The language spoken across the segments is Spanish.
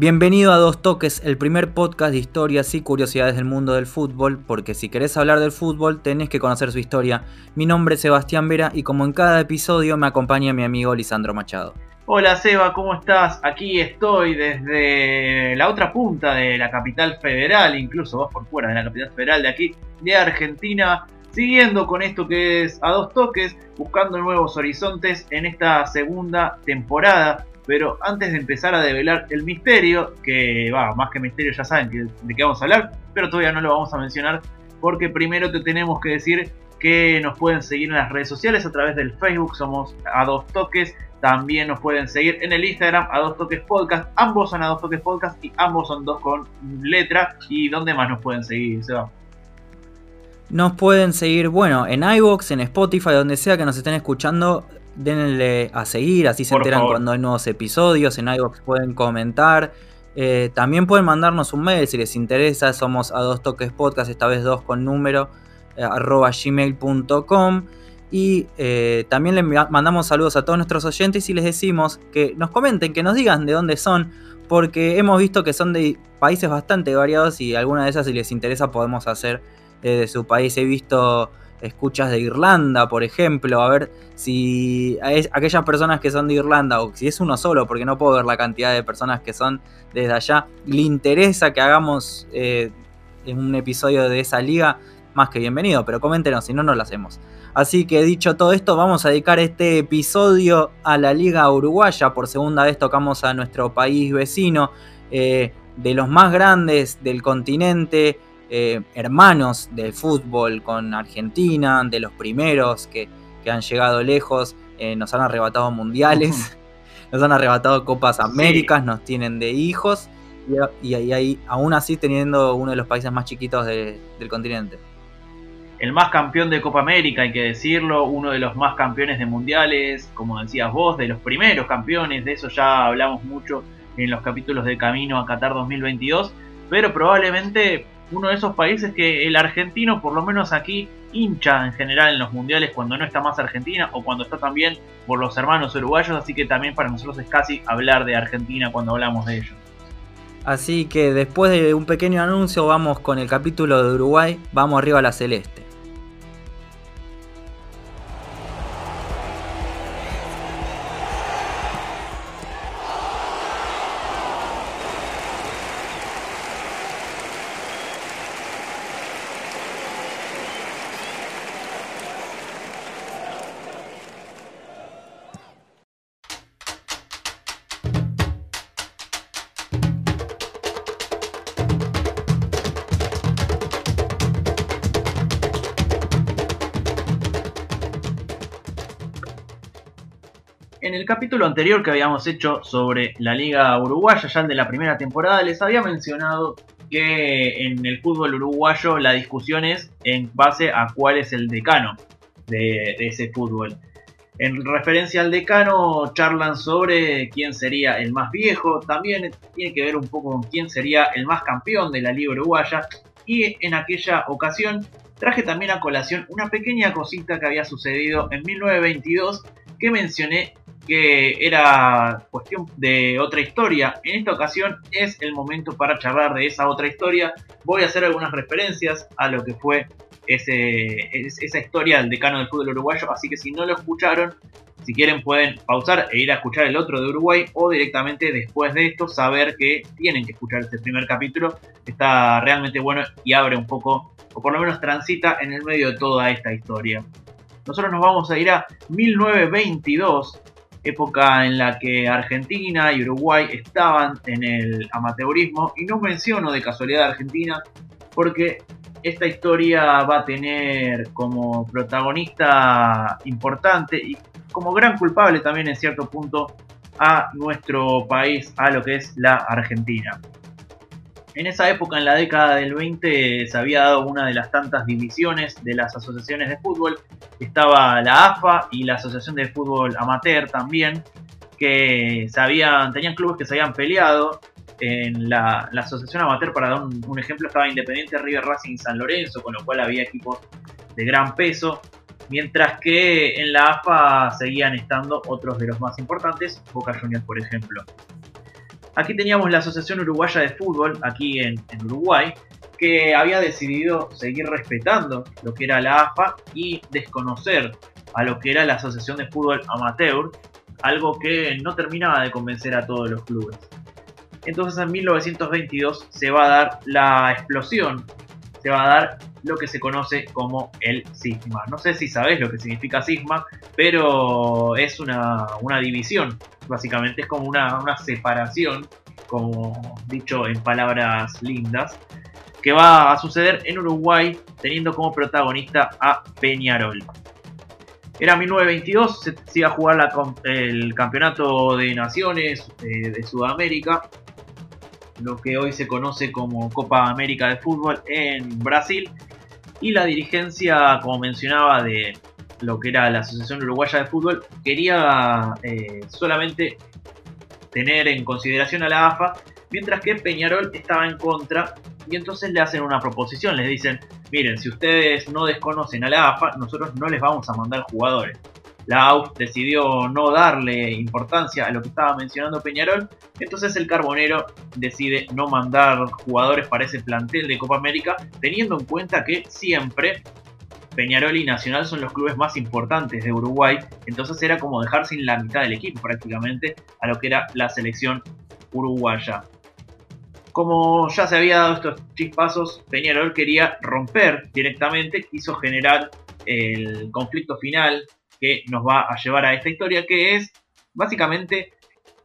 Bienvenido a Dos Toques, el primer podcast de historias y curiosidades del mundo del fútbol, porque si querés hablar del fútbol tenés que conocer su historia. Mi nombre es Sebastián Vera y como en cada episodio me acompaña mi amigo Lisandro Machado. Hola Seba, ¿cómo estás? Aquí estoy desde la otra punta de la capital federal, incluso vos por fuera de la capital federal de aquí, de Argentina, siguiendo con esto que es a dos toques, buscando nuevos horizontes en esta segunda temporada pero antes de empezar a develar el misterio, que va, más que misterio ya saben de qué vamos a hablar, pero todavía no lo vamos a mencionar porque primero te tenemos que decir que nos pueden seguir en las redes sociales a través del Facebook, somos a dos toques, también nos pueden seguir en el Instagram a dos toques podcast, ambos son a dos toques podcast y ambos son dos con letra. ¿Y dónde más nos pueden seguir, Seba? Nos pueden seguir, bueno, en iVoox, en Spotify, donde sea que nos estén escuchando, denle a seguir, así se enteran cuando hay nuevos episodios. En iVoox pueden comentar. Eh, también pueden mandarnos un mail si les interesa. Somos a dos toques podcast, esta vez dos con número, eh, arroba gmail.com. Y eh, también les mandamos saludos a todos nuestros oyentes y les decimos que nos comenten, que nos digan de dónde son, porque hemos visto que son de países bastante variados y alguna de esas si les interesa podemos hacer de su país. He visto escuchas de Irlanda, por ejemplo, a ver si aquellas personas que son de Irlanda, o si es uno solo, porque no puedo ver la cantidad de personas que son desde allá, le interesa que hagamos eh, un episodio de esa liga, más que bienvenido, pero coméntenos, si no, no lo hacemos. Así que dicho todo esto, vamos a dedicar este episodio a la Liga Uruguaya. Por segunda vez tocamos a nuestro país vecino, eh, de los más grandes del continente, eh, hermanos del fútbol con Argentina, de los primeros que, han llegado lejos, eh, nos han arrebatado mundiales, nos han arrebatado Copas Américas, nos tienen de hijos y, y, aún así teniendo uno de los países más chiquitos del continente. El más campeón de Copa América, hay que decirlo, uno de los más campeones de mundiales, como decías vos, de los primeros campeones, de eso ya hablamos mucho en los capítulos de Camino a Qatar 2022, pero probablemente uno de esos países que el argentino, por lo menos aquí, hincha en general en los mundiales cuando no está más Argentina o cuando está también por los hermanos uruguayos, así que también para nosotros es casi hablar de Argentina cuando hablamos de ellos. Así que después de un pequeño anuncio vamos con el capítulo de Uruguay, vamos arriba a la celeste. En el capítulo anterior que habíamos hecho sobre la Liga Uruguaya, ya el de la primera temporada, les había mencionado que en el fútbol uruguayo la discusión es en base a cuál es el decano de, ese fútbol. En referencia al decano, charlan sobre quién sería el más viejo, también tiene que ver un poco con quién sería el más campeón de la Liga Uruguaya. Y en aquella ocasión traje también a colación una pequeña cosita que había sucedido en 1922 que mencioné que era cuestión de otra historia. En esta ocasión es el momento para charlar de esa otra historia. Voy a hacer algunas referencias a lo que fue ese, esa historia del decano del fútbol uruguayo, así que si no lo escucharon, si quieren pueden pausar e ir a escuchar el otro de Uruguay o directamente después de esto saber que tienen que escuchar este primer capítulo. Está realmente bueno y abre un poco, o por lo menos transita en el medio de toda esta historia. Nosotros nos vamos a ir a 1922, época en la que Argentina y Uruguay estaban en el amateurismo y no menciono de casualidad Argentina porque esta historia va a tener como protagonista importante y como gran culpable también en cierto punto a nuestro país, a lo que es la Argentina. En esa época, en la década del 20, se había dado una de las tantas divisiones de las asociaciones de fútbol. Estaba la AFA y la Asociación de Fútbol Amateur también, que tenían clubes que se habían peleado. En la, asociación amateur, para dar un, ejemplo, estaba Independiente River Racing San Lorenzo, con lo cual había equipos de gran peso. Mientras que en la AFA seguían estando otros de los más importantes, Boca Juniors por ejemplo. Aquí teníamos la Asociación Uruguaya de Fútbol, aquí en, Uruguay, que había decidido seguir respetando lo que era la AFA y desconocer a lo que era la Asociación de Fútbol Amateur, algo que no terminaba de convencer a todos los clubes. Entonces en 1922 se va a dar la explosión, se va a dar lo que se conoce como el cisma. No sé si sabes lo que significa cisma, pero es una, división. Básicamente es como una, una separación, como dicho en palabras lindas, que va a suceder en Uruguay teniendo como protagonista a Peñarol. Era 1922, se, iba a jugar el campeonato de naciones eh, de Sudamérica, lo que hoy se conoce como Copa América de Fútbol en Brasil, y la dirigencia, como mencionaba, de lo que era la Asociación Uruguaya de Fútbol, quería eh, solamente tener en consideración a la AFA, mientras que Peñarol estaba en contra y entonces le hacen una proposición, les dicen, miren, si ustedes no desconocen a la AFA, nosotros no les vamos a mandar jugadores. La AUF decidió no darle importancia a lo que estaba mencionando Peñarol, entonces el Carbonero decide no mandar jugadores para ese plantel de Copa América, teniendo en cuenta que siempre Peñarol y Nacional son los clubes más importantes de Uruguay, entonces era como dejar sin la mitad del equipo prácticamente a lo que era la selección uruguaya. Como ya se había dado estos chispazos, Peñarol quería romper directamente, quiso generar el conflicto final que nos va a llevar a esta historia, que es básicamente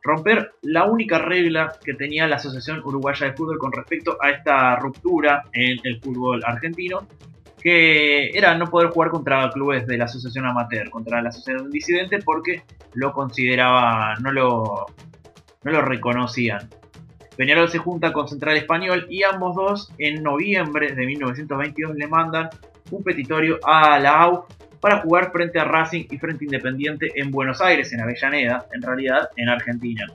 romper la única regla que tenía la Asociación Uruguaya de Fútbol con respecto a esta ruptura en el fútbol argentino, que era no poder jugar contra clubes de la Asociación Amateur, contra la Asociación Disidente, porque lo consideraba, no lo, no lo reconocían. Peñarol se junta con Central Español y ambos dos en noviembre de 1922 le mandan un petitorio a la AUF para jugar frente a Racing y frente Independiente en Buenos Aires, en Avellaneda, en realidad en Argentina.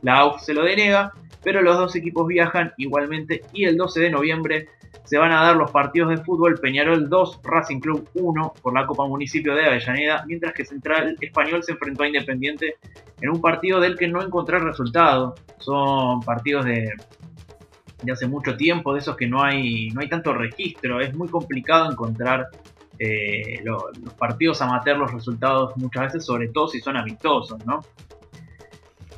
La AUF se lo denega, pero los dos equipos viajan igualmente y el 12 de noviembre se van a dar los partidos de fútbol Peñarol 2, Racing Club 1 por la Copa Municipio de Avellaneda, mientras que Central Español se enfrentó a Independiente en un partido del que no encontré resultado. Son partidos de, de hace mucho tiempo, de esos que no hay, no hay tanto registro, es muy complicado encontrar eh, los partidos amateur, los resultados muchas veces, sobre todo si son amistosos, ¿no?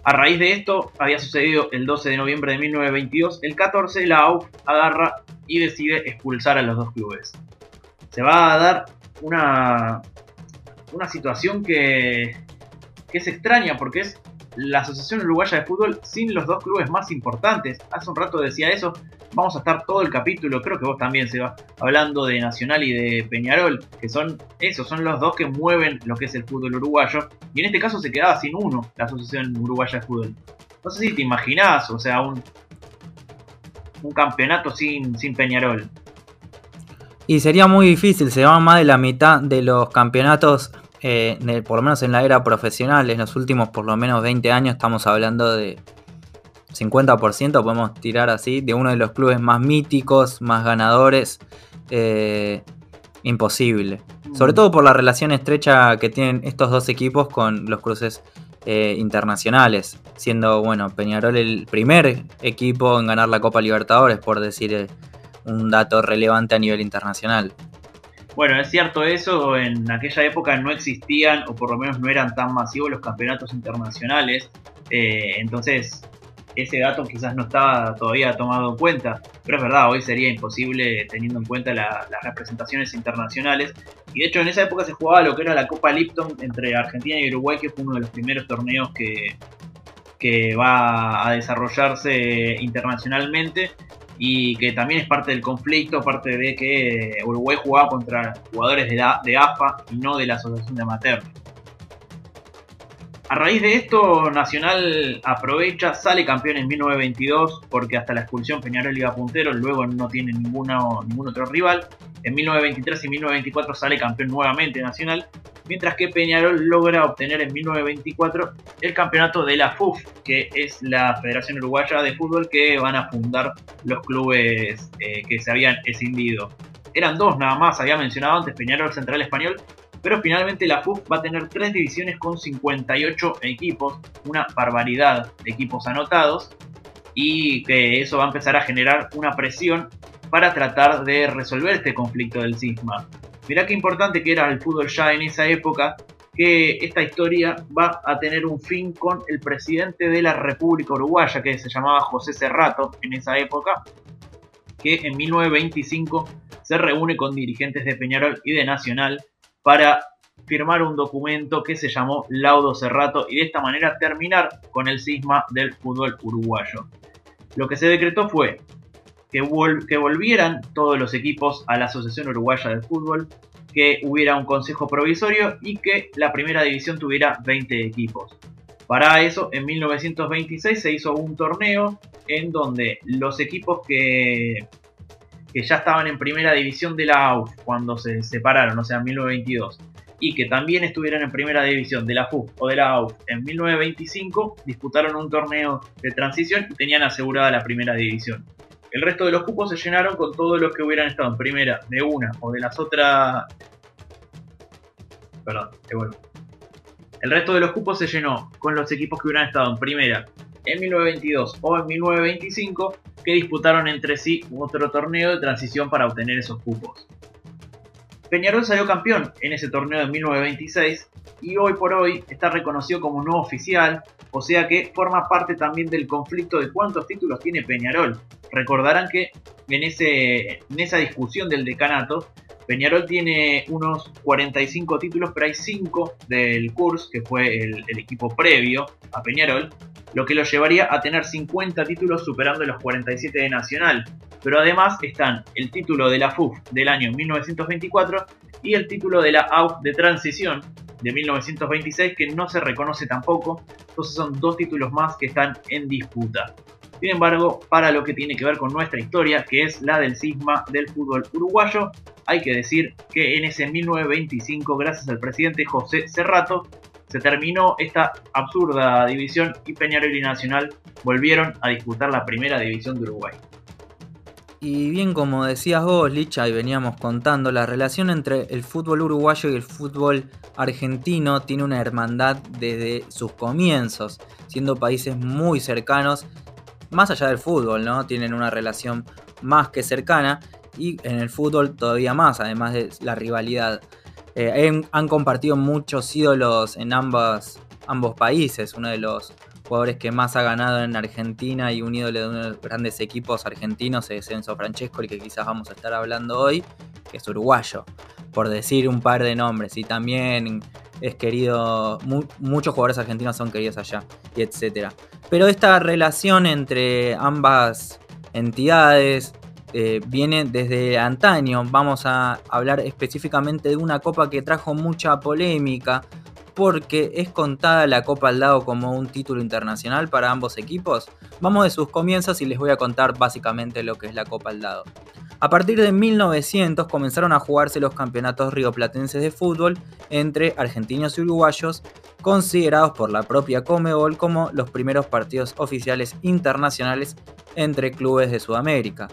A raíz de esto, había sucedido el 12 de noviembre de 1922, el 14 la AUF agarra y decide expulsar a los dos clubes. Se va a dar una, una situación que, que es extraña porque es la Asociación Uruguaya de Fútbol sin los dos clubes más importantes. Hace un rato decía eso, vamos a estar todo el capítulo, creo que vos también, se va hablando de Nacional y de Peñarol, que son esos, son los dos que mueven lo que es el fútbol uruguayo. Y en este caso se quedaba sin uno, la Asociación Uruguaya de Fútbol. No sé si te imaginás, o sea, un, un campeonato sin, sin Peñarol. Y sería muy difícil, se va más de la mitad de los campeonatos, eh, por lo menos en la era profesional, en los últimos por lo menos 20 años estamos hablando de 50% podemos tirar así, de uno de los clubes más míticos, más ganadores. Eh, imposible. Sobre mm. todo por la relación estrecha que tienen estos dos equipos con los cruces eh, internacionales. Siendo, bueno, Peñarol el primer equipo en ganar la Copa Libertadores, por decir eh, un dato relevante a nivel internacional. Bueno, es cierto eso, en aquella época no existían, o por lo menos no eran tan masivos los campeonatos internacionales. entonces, ese dato quizás no estaba todavía tomado en cuenta, pero es verdad, hoy sería imposible teniendo en cuenta las representaciones internacionales. Y de hecho en esa época se jugaba lo que era la Copa Lipton entre Argentina y Uruguay, que fue uno de los primeros torneos que, va a desarrollarse internacionalmente y que también es parte del conflicto, parte de que Uruguay jugaba contra jugadores de, de AFA y no de la Asociación de. A raíz de esto, Nacional aprovecha, sale campeón en 1922 porque hasta la expulsión Peñarol iba puntero, luego no tiene ningún otro rival. En 1923 y 1924 sale campeón nuevamente Nacional, mientras que Peñarol logra obtener en 1924 el campeonato de la FUF, que es la Federación Uruguaya de Fútbol que van a fundar los clubes eh, que se habían escindido. Eran dos nada más, había mencionado antes Peñarol Central Español pero finalmente la FUF va a tener tres divisiones con 58 equipos, una barbaridad de equipos anotados. y que eso va a empezar a generar una presión para tratar de resolver este conflicto del cisma. Mirá qué importante que era el fútbol ya en esa época, que esta historia va a tener un fin con el presidente de la República Uruguaya, que se llamaba José Cerrato en esa época, que en 1925 se reúne con dirigentes de Peñarol y de Nacional para firmar un documento que se llamó Laudo Cerrato y de esta manera terminar con el cisma del fútbol uruguayo. Lo que se decretó fue que, volvieran todos los equipos a la Asociación Uruguaya de Fútbol, que hubiera un consejo provisorio y que la primera división tuviera 20 equipos. Para eso, en 1926 se hizo un torneo en donde los equipos que, que ya estaban en primera división de la AUF cuando se separaron, o sea, en 1922, y que también estuvieran en primera división de la FUF o de la AUF en 1925, disputaron un torneo de transición y tenían asegurada la primera división. El resto de los cupos se llenaron con todos los que hubieran estado en primera de una o de las otras. Perdón, te vuelvo. El resto de los cupos se llenó con los equipos que hubieran estado en primera en 1922 o en 1925 que disputaron entre sí otro torneo de transición para obtener esos cupos. Peñarol salió campeón en ese torneo de 1926 y hoy por hoy está reconocido como no oficial, o sea que forma parte también del conflicto de cuántos títulos tiene Peñarol. Recordarán que en, ese, en esa discusión del decanato, Peñarol tiene unos 45 títulos, pero hay 5 del CURS, que fue el, el, equipo previo a Peñarol, lo que lo llevaría a tener 50 títulos superando los 47 de Nacional. Pero además están el título de la FUF del año 1924 y el título de la AUF de transición de 1926 que no se reconoce tampoco. Entonces son dos títulos más que están en disputa. Sin embargo, para lo que tiene que ver con nuestra historia, que es la del cisma del fútbol uruguayo, hay que decir que en ese 1925, gracias al presidente José Cerrato, se terminó esta absurda división y Peñarol y Nacional volvieron a disputar la primera división de Uruguay. Y bien como decías vos, Licha, y veníamos contando, la relación entre el fútbol uruguayo y el fútbol argentino tiene una hermandad desde sus comienzos, siendo países muy cercanos, más allá del fútbol, ¿no? Tienen una relación más que cercana y en el fútbol todavía más, además de la rivalidad. Eh, han compartido muchos ídolos en ambas, ambos países, uno de los jugadores que más ha ganado en Argentina y un ídolo de uno de los grandes equipos argentinos es Enzo Francesco, el que quizás vamos a estar hablando hoy, que es uruguayo, por decir un par de nombres. Y también es querido, muchos jugadores argentinos son queridos allá, y etc. Pero esta relación entre ambas entidades eh, viene desde antaño. Vamos a hablar específicamente de una copa que trajo mucha polémica porque es contada la Copa al Dado como un título internacional para ambos equipos. Vamos de sus comienzos y les voy a contar básicamente lo que es la Copa al Dado. A partir de 1900 comenzaron a jugarse los campeonatos rioplatenses de fútbol entre argentinos y uruguayos, considerados por la propia Comebol como los primeros partidos oficiales internacionales entre clubes de Sudamérica.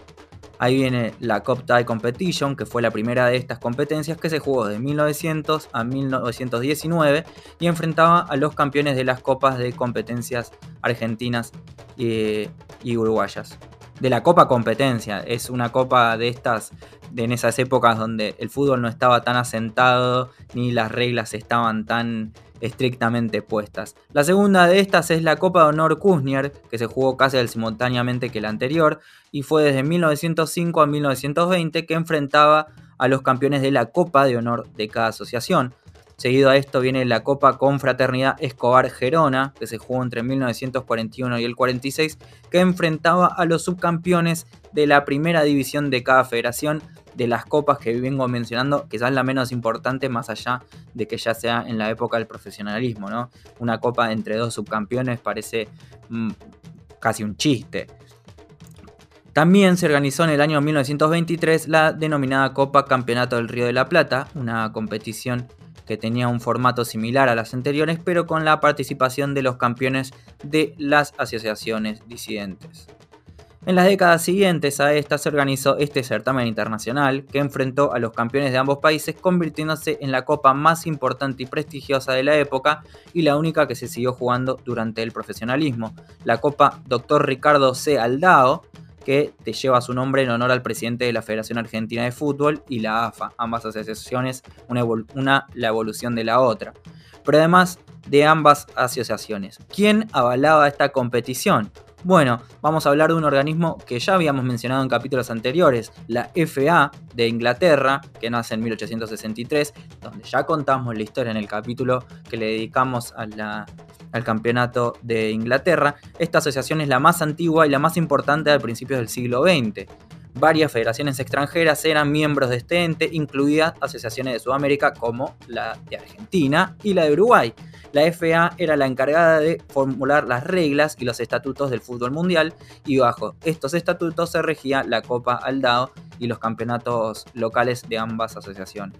Ahí viene la Cup Tie Competition, que fue la primera de estas competencias que se jugó de 1900 a 1919 y enfrentaba a los campeones de las copas de competencias argentinas y, uruguayas. De la Copa Competencia, es una copa de estas, de en esas épocas donde el fútbol no estaba tan asentado ni las reglas estaban tan estrictamente puestas. La segunda de estas es la Copa de Honor Kuznier, que se jugó casi simultáneamente que la anterior, y fue desde 1905 a 1920 que enfrentaba a los campeones de la Copa de Honor de cada asociación. Seguido a esto viene la Copa Confraternidad Escobar Gerona, que se jugó entre 1941 y el 46, que enfrentaba a los subcampeones de la primera división de cada federación de las copas que vengo mencionando, quizás la menos importante más allá de que ya sea en la época del profesionalismo, ¿no? Una copa entre dos subcampeones parece mm, casi un chiste. También se organizó en el año 1923 la denominada Copa Campeonato del Río de la Plata, una competición que tenía un formato similar a las anteriores, pero con la participación de los campeones de las asociaciones disidentes. En las décadas siguientes a esta se organizó este certamen internacional que enfrentó a los campeones de ambos países convirtiéndose en la copa más importante y prestigiosa de la época y la única que se siguió jugando durante el profesionalismo, la Copa Dr. Ricardo C. Aldao, que te lleva su nombre en honor al presidente de la Federación Argentina de Fútbol y la AFA, ambas asociaciones, una, la evolución de la otra. Pero además de ambas asociaciones, ¿quién avalaba esta competición? Bueno, vamos a hablar de un organismo que ya habíamos mencionado en capítulos anteriores, la FA de Inglaterra, que nace en 1863, donde ya contamos la historia en el capítulo que le dedicamos al campeonato de Inglaterra. Esta asociación es la más antigua y la más importante al principios del siglo XX. Varias federaciones extranjeras eran miembros de este ente, incluidas asociaciones de Sudamérica como la de Argentina y la de Uruguay. La FA era la encargada de formular las reglas y los estatutos del fútbol mundial y bajo estos estatutos se regía la Copa Aldao y los campeonatos locales de ambas asociaciones.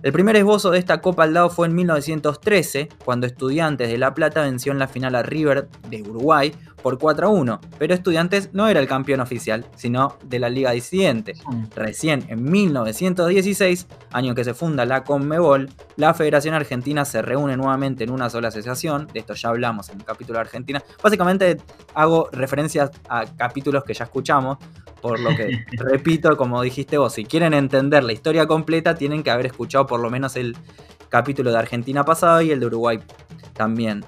El primer esbozo de esta Copa Aldao fue en 1913, cuando Estudiantes de La Plata venció en la final a River de Uruguay por 4 a 1, pero Estudiantes no era el campeón oficial, sino de la liga disidente. Recién en 1916, año que se funda la Conmebol, la Federación Argentina se reúne nuevamente en una sola asociación, de esto ya hablamos en el capítulo de Argentina. Básicamente hago referencias a capítulos que ya escuchamos, por lo que repito, como dijiste vos, si quieren entender la historia completa, tienen que haber escuchado por lo menos el capítulo de Argentina pasado y el de Uruguay también.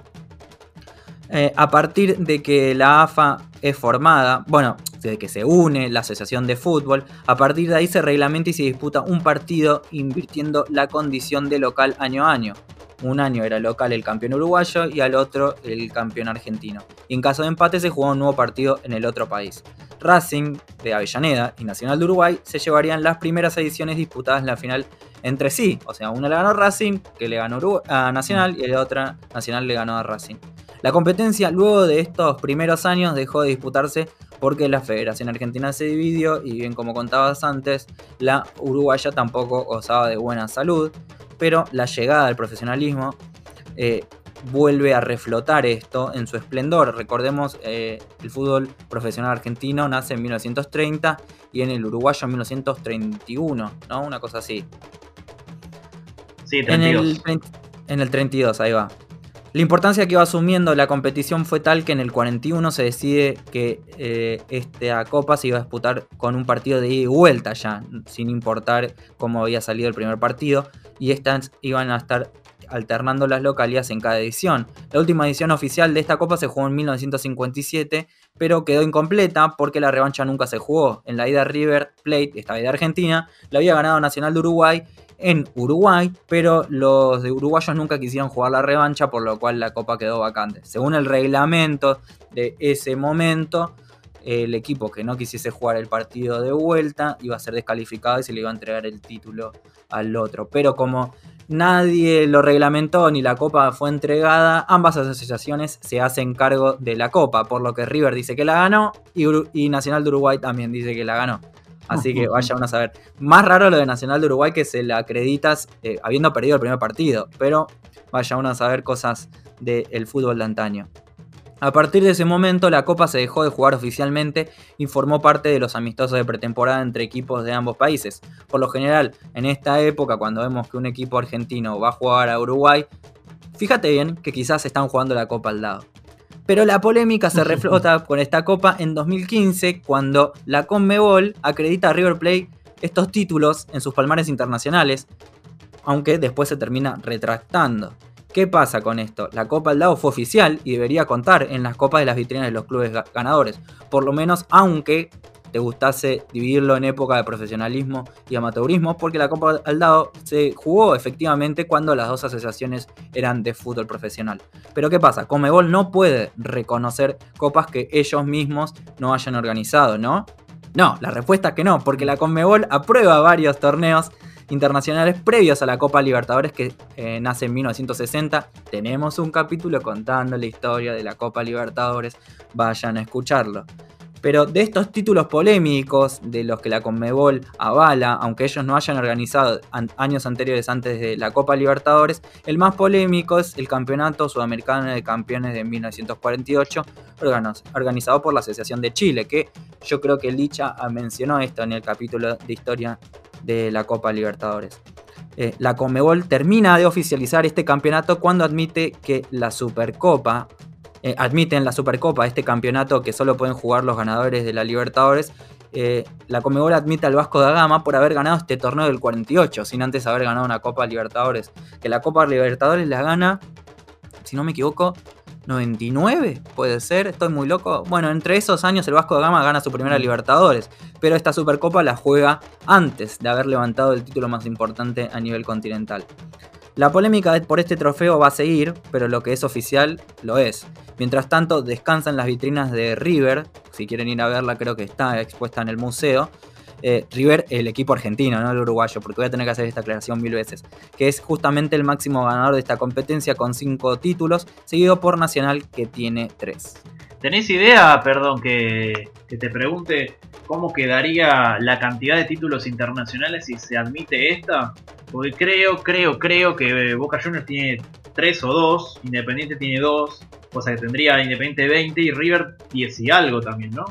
Eh, a partir de que la AFA es formada, bueno, de que se une la Asociación de Fútbol, a partir de ahí se reglamenta y se disputa un partido invirtiendo la condición de local año a año. Un año era local el campeón uruguayo y al otro el campeón argentino. Y en caso de empate se jugaba un nuevo partido en el otro país. Racing de Avellaneda y Nacional de Uruguay se llevarían las primeras ediciones disputadas en la final entre sí. O sea, una le ganó Racing, que le ganó a Nacional, y la otra Nacional le ganó a Racing. La competencia luego de estos primeros años dejó de disputarse porque la Federación Argentina se dividió y bien como contabas antes, la uruguaya tampoco gozaba de buena salud, pero la llegada del profesionalismo eh, vuelve a reflotar esto en su esplendor. Recordemos, eh, el fútbol profesional argentino nace en 1930 y en el uruguayo en 1931, ¿no? Una cosa así. Sí, 32. En el, en el 32, ahí va. La importancia que iba asumiendo la competición fue tal que en el 41 se decide que eh, esta copa se iba a disputar con un partido de ida y vuelta ya, sin importar cómo había salido el primer partido, y estas iban a estar alternando las localidades en cada edición. La última edición oficial de esta copa se jugó en 1957, pero quedó incompleta porque la revancha nunca se jugó. En la ida River Plate, esta vez de Argentina, la había ganado Nacional de Uruguay en Uruguay, pero los uruguayos nunca quisieron jugar la revancha, por lo cual la copa quedó vacante. Según el reglamento de ese momento, el equipo que no quisiese jugar el partido de vuelta iba a ser descalificado y se le iba a entregar el título al otro. Pero como nadie lo reglamentó ni la copa fue entregada, ambas asociaciones se hacen cargo de la copa, por lo que River dice que la ganó y Nacional de Uruguay también dice que la ganó. Así que vaya uno a saber. Más raro lo de Nacional de Uruguay que se le acreditas eh, habiendo perdido el primer partido. Pero vaya uno a saber cosas del fútbol de antaño. A partir de ese momento la Copa se dejó de jugar oficialmente y formó parte de los amistosos de pretemporada entre equipos de ambos países. Por lo general, en esta época, cuando vemos que un equipo argentino va a jugar a Uruguay, fíjate bien que quizás están jugando la Copa al lado. Pero la polémica se reflota con esta copa en 2015 cuando la Conmebol acredita a River Plate estos títulos en sus palmares internacionales, aunque después se termina retractando. ¿Qué pasa con esto? La Copa del fue oficial y debería contar en las copas de las vitrinas de los clubes ganadores, por lo menos aunque te gustase dividirlo en época de profesionalismo y amateurismo, porque la Copa al Dado se jugó efectivamente cuando las dos asociaciones eran de fútbol profesional. Pero ¿qué pasa? Comebol no puede reconocer copas que ellos mismos no hayan organizado, ¿no? No, la respuesta es que no, porque la Conmebol aprueba varios torneos internacionales previos a la Copa Libertadores que eh, nace en 1960. Tenemos un capítulo contando la historia de la Copa Libertadores, vayan a escucharlo. Pero de estos títulos polémicos, de los que la Conmebol avala, aunque ellos no hayan organizado años anteriores antes de la Copa Libertadores, el más polémico es el Campeonato Sudamericano de Campeones de 1948, organizado por la Asociación de Chile, que yo creo que Licha mencionó esto en el capítulo de historia de la Copa Libertadores. Eh, la Conmebol termina de oficializar este campeonato cuando admite que la Supercopa, eh, admiten la Supercopa, este campeonato que solo pueden jugar los ganadores de la Libertadores, eh, la Comebol admite al Vasco da Gama por haber ganado este torneo del 48, sin antes haber ganado una Copa Libertadores. Que la Copa Libertadores la gana, si no me equivoco, 99, puede ser, estoy muy loco. Bueno, entre esos años el Vasco da Gama gana su primera Libertadores, pero esta Supercopa la juega antes de haber levantado el título más importante a nivel continental. La polémica por este trofeo va a seguir, pero lo que es oficial lo es. Mientras tanto, descansan las vitrinas de River, si quieren ir a verla creo que está expuesta en el museo. Eh, River, el equipo argentino, no el uruguayo, porque voy a tener que hacer esta aclaración mil veces, que es justamente el máximo ganador de esta competencia con cinco títulos, seguido por Nacional que tiene tres. ¿Tenés idea, perdón, que, que, te pregunte cómo quedaría la cantidad de títulos internacionales si se admite esta? Porque creo, creo, creo que Boca Juniors tiene 3 o 2, Independiente tiene 2, cosa que tendría Independiente 20 y River 10 y algo también, ¿no?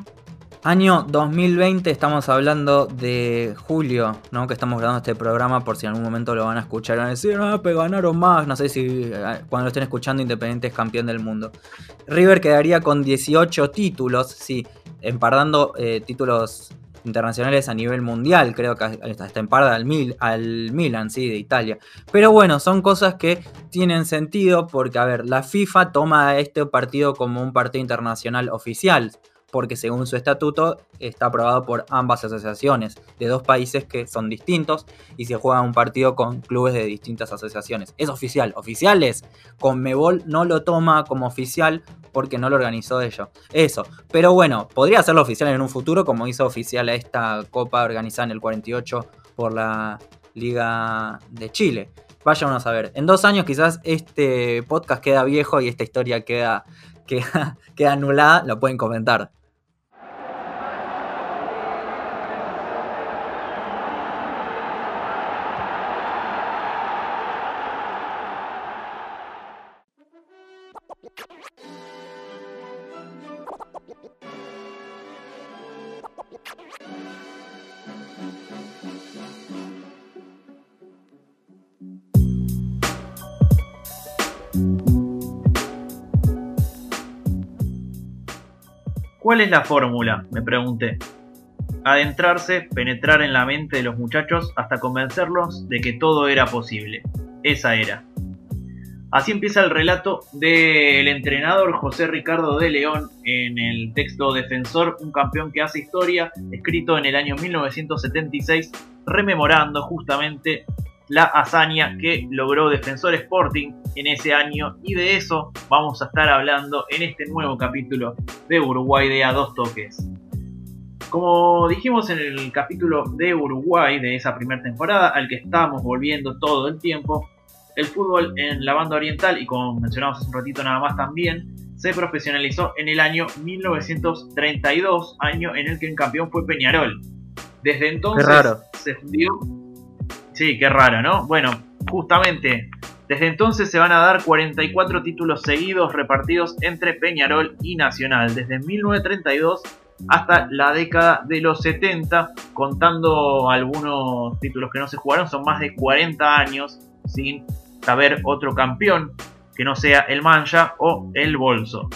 Año 2020, estamos hablando de julio, ¿no? Que estamos grabando este programa por si en algún momento lo van a escuchar van a decir, no, pero ganaron más. No sé si eh, cuando lo estén escuchando Independiente es campeón del mundo. River quedaría con 18 títulos, sí, empardando eh, títulos internacionales a nivel mundial, creo que hasta emparda al, Mil, al Milan, sí, de Italia. Pero bueno, son cosas que tienen sentido porque, a ver, la FIFA toma este partido como un partido internacional oficial porque según su estatuto está aprobado por ambas asociaciones de dos países que son distintos y se juega un partido con clubes de distintas asociaciones. Es oficial, oficial es. Conmebol no lo toma como oficial porque no lo organizó ellos. Eso. Pero bueno, podría hacerlo oficial en un futuro como hizo oficial a esta copa organizada en el 48 por la Liga de Chile. Váyanos a ver. En dos años quizás este podcast queda viejo y esta historia queda, queda, queda anulada. Lo pueden comentar. ¿Cuál es la fórmula? Me pregunté. Adentrarse, penetrar en la mente de los muchachos hasta convencerlos de que todo era posible. Esa era. Así empieza el relato del entrenador José Ricardo de León en el texto Defensor, un campeón que hace historia, escrito en el año 1976, rememorando justamente la hazaña que logró Defensor Sporting en ese año y de eso vamos a estar hablando en este nuevo capítulo de Uruguay de a dos toques. Como dijimos en el capítulo de Uruguay de esa primera temporada al que estamos volviendo todo el tiempo, el fútbol en la banda oriental y como mencionamos hace un ratito nada más también se profesionalizó en el año 1932, año en el que el campeón fue Peñarol. Desde entonces se fundió Sí, qué raro, ¿no? Bueno, justamente desde entonces se van a dar 44 títulos seguidos repartidos entre Peñarol y Nacional, desde 1932 hasta la década de los 70, contando algunos títulos que no se jugaron, son más de 40 años sin saber otro campeón que no sea el Mancha o el Bolso.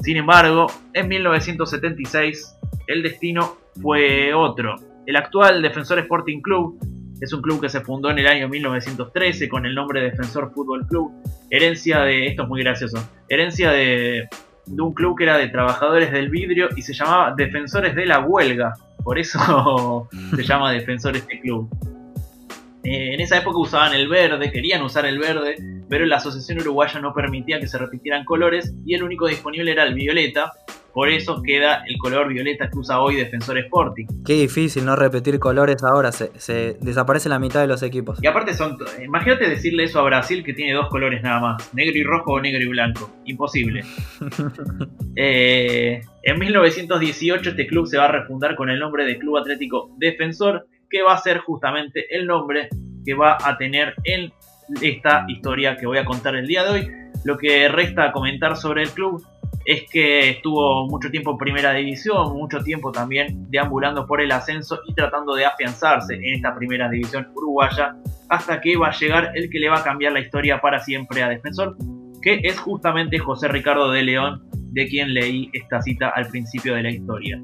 Sin embargo, en 1976 el destino fue otro. El actual Defensor Sporting Club es un club que se fundó en el año 1913 con el nombre Defensor Fútbol Club. Herencia de, esto es muy gracioso, herencia de, un club que era de trabajadores del vidrio y se llamaba Defensores de la Huelga. Por eso se llama Defensor este club. Eh, en esa época usaban el verde, querían usar el verde, pero la Asociación Uruguaya no permitía que se repitieran colores y el único disponible era el violeta, por eso queda el color violeta que usa hoy Defensor Sporting. Qué difícil no repetir colores ahora, se, desaparece la mitad de los equipos. Y aparte son, imagínate decirle eso a Brasil que tiene dos colores nada más, negro y rojo o negro y blanco. Imposible. Eh, En 1918 este club se va a refundar con el nombre de Club Atlético Defensor, que va a ser justamente el nombre que va a tener en esta historia que voy a contar el día de hoy. Lo que resta comentar sobre el club es que estuvo mucho tiempo en primera división, mucho tiempo también deambulando por el ascenso y tratando de afianzarse en esta primera división uruguaya, hasta que va a llegar el que le va a cambiar la historia para siempre a Defensor, que es justamente José Ricardo de León, de quien leí esta cita al principio de la historia.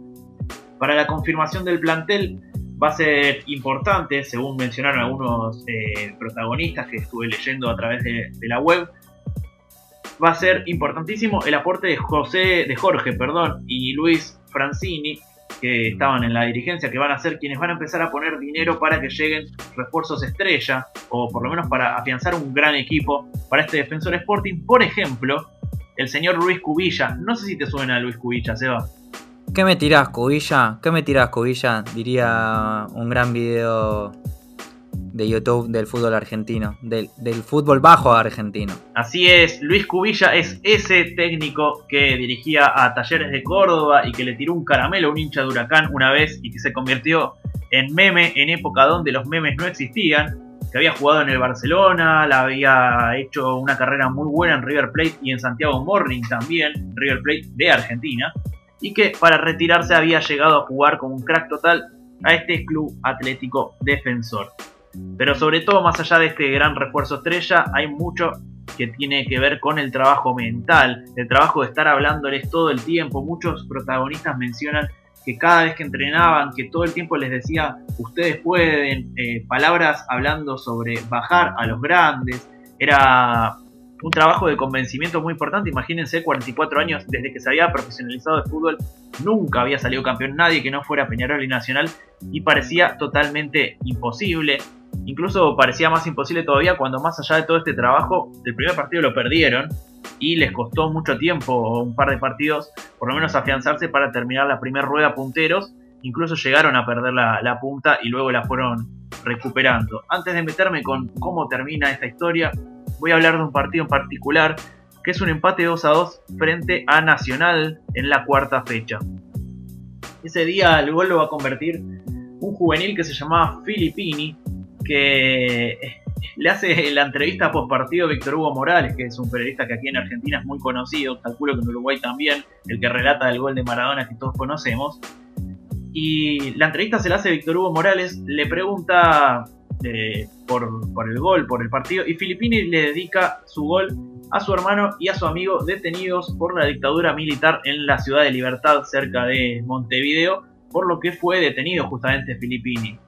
Para la confirmación del plantel va a ser importante, según mencionaron algunos eh, protagonistas que estuve leyendo a través de la web, va a ser importantísimo el aporte de José, de Jorge, perdón, y Luis Francini, que estaban en la dirigencia, que van a ser quienes van a empezar a poner dinero para que lleguen refuerzos estrella, o por lo menos para afianzar un gran equipo para este defensor Sporting. Por ejemplo, el señor Luis Cubilla. No sé si te suena Luis Cubilla, Seba. ¿Qué me tirás, Cubilla? ¿Qué me tirás, Cubilla? Diría un gran video de YouTube del fútbol argentino, del, fútbol bajo argentino. Así es, Luis Cubilla es ese técnico que dirigía a Talleres de Córdoba y que le tiró un caramelo a un hincha de huracán una vez y que se convirtió en meme en época donde los memes no existían, que había jugado en el Barcelona, la había hecho una carrera muy buena en River Plate y en Santiago Morning también, River Plate de Argentina, y que para retirarse había llegado a jugar como un crack total a este club atlético defensor. Pero sobre todo, más allá de este gran refuerzo estrella, hay mucho que tiene que ver con el trabajo mental, el trabajo de estar hablándoles todo el tiempo. Muchos protagonistas mencionan que cada vez que entrenaban, que todo el tiempo les decía, ustedes pueden, eh, palabras hablando sobre bajar a los grandes. Era un trabajo de convencimiento muy importante. Imagínense, 44 años desde que se había profesionalizado el fútbol, nunca había salido campeón nadie que no fuera Peñarol y Nacional y parecía totalmente imposible. Incluso parecía más imposible todavía cuando más allá de todo este trabajo, el primer partido lo perdieron y les costó mucho tiempo, un par de partidos, por lo menos afianzarse para terminar la primera rueda punteros. Incluso llegaron a perder la, la punta y luego la fueron recuperando. Antes de meterme con cómo termina esta historia, voy a hablar de un partido en particular, que es un empate 2 a 2 frente a Nacional en la cuarta fecha. Ese día el gol lo va a convertir un juvenil que se llamaba Filippini, que le hace la entrevista post partido Víctor Hugo Morales, que es un periodista que aquí en Argentina es muy conocido, calculo que en Uruguay también, el que relata el gol de Maradona que todos conocemos. Y la entrevista se la hace Víctor Hugo Morales, le pregunta eh, por, por, el gol, por el partido, y Filippini le dedica su gol a su hermano y a su amigo detenidos por la dictadura militar en la ciudad de Libertad, cerca de Montevideo, por lo que fue detenido justamente Filippini.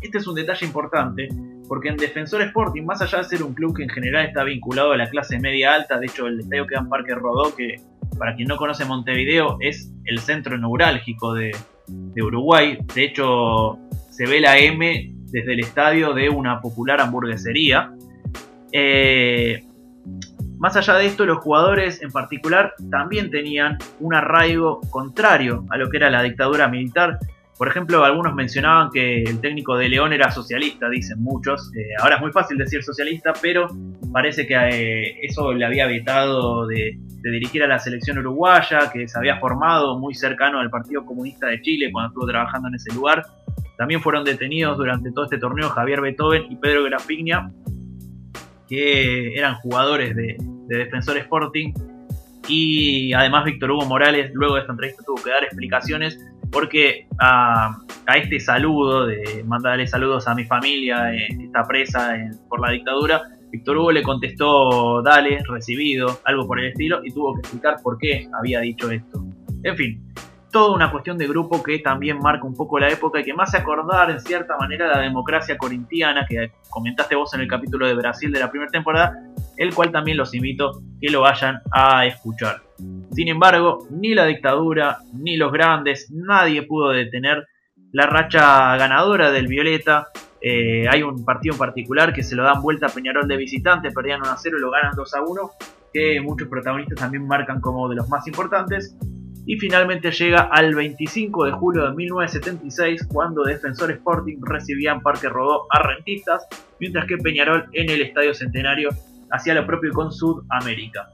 Este es un detalle importante porque en Defensor Sporting, más allá de ser un club que en general está vinculado a la clase media alta, de hecho el estadio queda en Parque Rodó, que para quien no conoce Montevideo es el centro neurálgico de, Uruguay, de hecho se ve la M desde el estadio de una popular hamburguesería. Eh, más allá de esto, los jugadores en particular también tenían un arraigo contrario a lo que era la dictadura militar por ejemplo, algunos mencionaban que el técnico de León era socialista, dicen muchos. Eh, ahora es muy fácil decir socialista, pero parece que eh, eso le había evitado de, dirigir a la selección uruguaya, que se había formado muy cercano al Partido Comunista de Chile cuando estuvo trabajando en ese lugar. También fueron detenidos durante todo este torneo Javier Beethoven y Pedro Grafigna, que eran jugadores de, de Defensor Sporting. Y además Víctor Hugo Morales, luego de esta entrevista, tuvo que dar explicaciones porque a, este saludo, de mandarle saludos a mi familia que está presa por la dictadura, Víctor Hugo le contestó, dale, recibido, algo por el estilo, y tuvo que explicar por qué había dicho esto. En fin, toda una cuestión de grupo que también marca un poco la época y que me hace acordar en cierta manera la democracia corintiana que comentaste vos en el capítulo de Brasil de la primera temporada, el cual también los invito que lo vayan a escuchar. Sin embargo, ni la dictadura, ni los grandes, nadie pudo detener la racha ganadora del Violeta. Eh, hay un partido en particular que se lo dan vuelta a Peñarol de visitante, perdían 1 a 0 y lo ganan 2 a 1, que muchos protagonistas también marcan como de los más importantes. Y finalmente llega al 25 de julio de 1976, cuando Defensor Sporting recibía en Parque Rodó a Rentistas, mientras que Peñarol en el Estadio Centenario hacía lo propio con Sudamérica.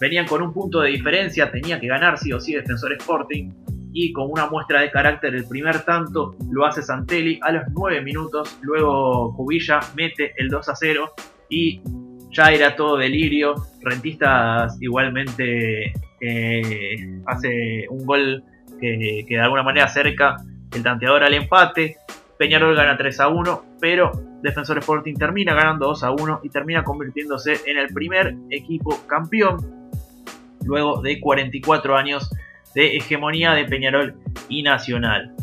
Venían con un punto de diferencia, tenía que ganar sí o sí Defensor Sporting. Y con una muestra de carácter, el primer tanto lo hace Santelli a los 9 minutos. Luego Cubilla mete el 2 a 0 y ya era todo delirio. Rentistas igualmente eh, hace un gol que, que, de alguna manera acerca el tanteador al empate. Peñarol gana 3 a 1, pero Defensor Sporting termina ganando 2 a 1 y termina convirtiéndose en el primer equipo campeón luego de 44 años de hegemonía de Peñarol y Nacional.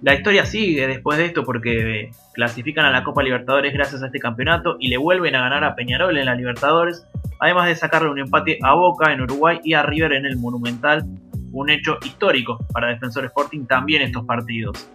La historia sigue después de esto porque clasifican a la Copa Libertadores gracias a este campeonato y le vuelven a ganar a Peñarol en la Libertadores, además de sacarle un empate a Boca en Uruguay y a River en el Monumental, un hecho histórico para Defensor Sporting también estos partidos.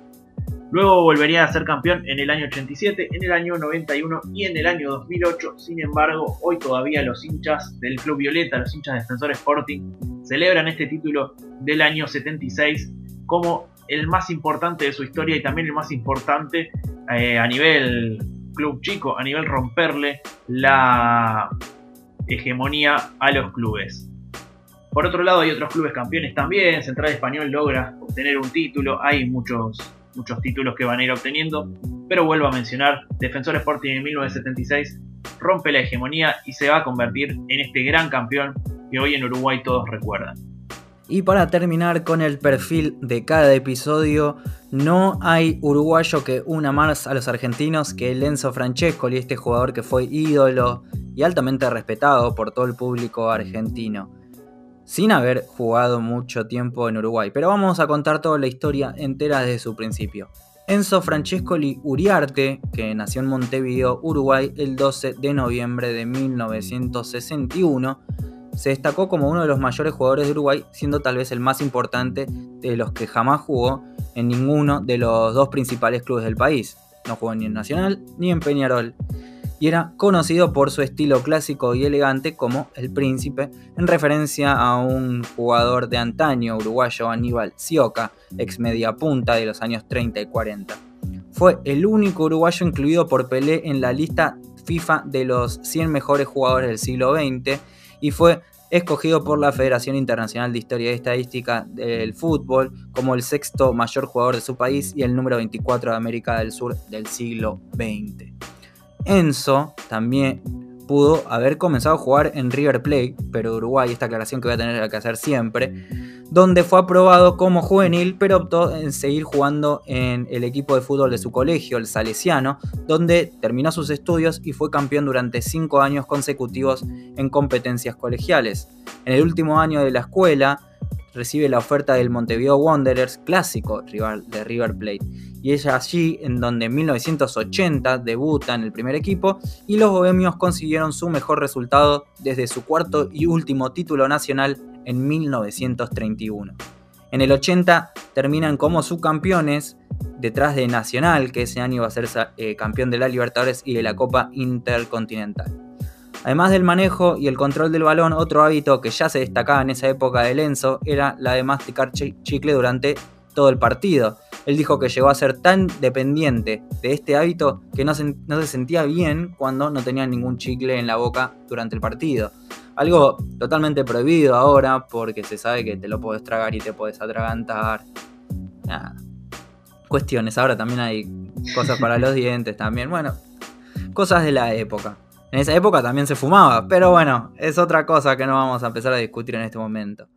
Luego volvería a ser campeón en el año 87, en el año 91 y en el año 2008. Sin embargo, hoy todavía los hinchas del Club Violeta, los hinchas de Defensor Sporting, celebran este título del año 76 como el más importante de su historia y también el más importante eh, a nivel club chico, a nivel romperle la hegemonía a los clubes. Por otro lado hay otros clubes campeones también, Central Español logra obtener un título, hay muchos muchos títulos que van a ir obteniendo, pero vuelvo a mencionar, Defensor Sporting en 1976 rompe la hegemonía y se va a convertir en este gran campeón que hoy en Uruguay todos recuerdan. Y para terminar con el perfil de cada episodio, no hay uruguayo que una más a los argentinos que Lenzo Francescoli, este jugador que fue ídolo y altamente respetado por todo el público argentino sin haber jugado mucho tiempo en Uruguay, pero vamos a contar toda la historia entera desde su principio. Enzo Francescoli Uriarte, que nació en Montevideo, Uruguay, el 12 de noviembre de 1961, se destacó como uno de los mayores jugadores de Uruguay, siendo tal vez el más importante de los que jamás jugó en ninguno de los dos principales clubes del país. No jugó ni en Nacional ni en Peñarol y era conocido por su estilo clásico y elegante como el príncipe, en referencia a un jugador de antaño uruguayo Aníbal Sioca, ex media punta de los años 30 y 40. Fue el único uruguayo incluido por Pelé en la lista FIFA de los 100 mejores jugadores del siglo XX y fue escogido por la Federación Internacional de Historia y Estadística del Fútbol como el sexto mayor jugador de su país y el número 24 de América del Sur del siglo XX. Enzo también pudo haber comenzado a jugar en River Plate, pero Uruguay, esta aclaración que voy a tener que hacer siempre, donde fue aprobado como juvenil, pero optó en seguir jugando en el equipo de fútbol de su colegio, el Salesiano, donde terminó sus estudios y fue campeón durante cinco años consecutivos en competencias colegiales. En el último año de la escuela, recibe la oferta del Montevideo Wanderers, clásico rival de River Plate. Y es allí en donde en 1980 debuta en el primer equipo y los bohemios consiguieron su mejor resultado desde su cuarto y último título nacional en 1931. En el 80 terminan como subcampeones detrás de Nacional, que ese año iba a ser eh, campeón de la Libertadores y de la Copa Intercontinental. Además del manejo y el control del balón, otro hábito que ya se destacaba en esa época de Lenzo era la de masticar chicle durante todo el partido. Él dijo que llegó a ser tan dependiente de este hábito que no se, no se sentía bien cuando no tenía ningún chicle en la boca durante el partido. Algo totalmente prohibido ahora porque se sabe que te lo puedes tragar y te puedes atragantar. Nada. Cuestiones, ahora también hay cosas para los dientes también. Bueno, cosas de la época. En esa época también se fumaba, pero bueno, es otra cosa que no vamos a empezar a discutir en este momento.